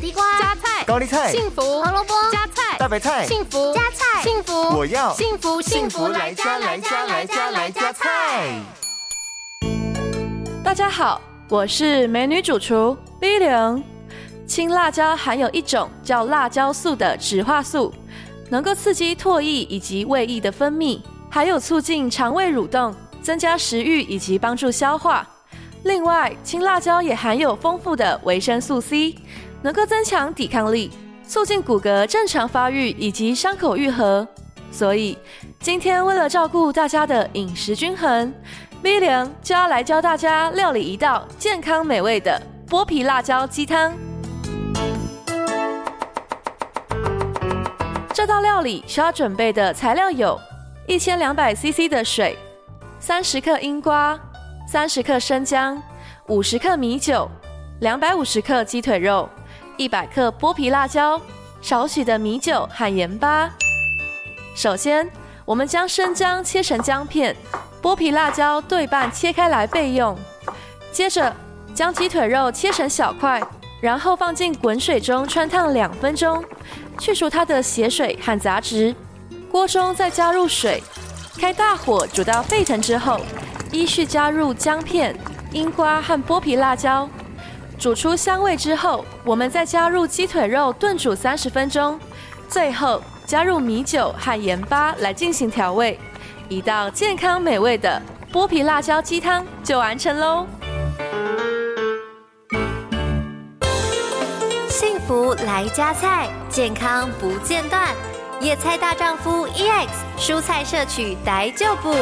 地瓜、加菜、高丽菜、幸福、胡萝卜、加菜、大白菜、幸福、加菜、幸福，我要幸福幸福来加来加来加来加菜。大家好，我是美女主厨 V 零。青辣椒含有一种叫辣椒素的植化素，能够刺激唾液以及胃液的分泌，还有促进肠胃蠕动，增加食欲以及帮助消化。另外，青辣椒也含有丰富的维生素 C，能够增强抵抗力，促进骨骼正常发育以及伤口愈合。所以，今天为了照顾大家的饮食均衡，V 零就要来教大家料理一道健康美味的剥皮辣椒鸡汤。这道料理需要准备的材料有：一千两百 CC 的水，三十克樱瓜，三十克生姜，五十克米酒，两百五十克鸡腿肉，一百克剥皮辣椒，少许的米酒和盐巴。首先，我们将生姜切成姜片，剥皮辣椒对半切开来备用。接着，将鸡腿肉切成小块，然后放进滚水中汆烫两分钟。去除它的血水和杂质，锅中再加入水，开大火煮到沸腾之后，依序加入姜片、樱瓜和剥皮辣椒，煮出香味之后，我们再加入鸡腿肉炖煮三十分钟，最后加入米酒和盐巴来进行调味，一道健康美味的剥皮辣椒鸡汤就完成喽。幸福来加菜，健康不间断。野菜大丈夫 EX，蔬菜摄取逮就补。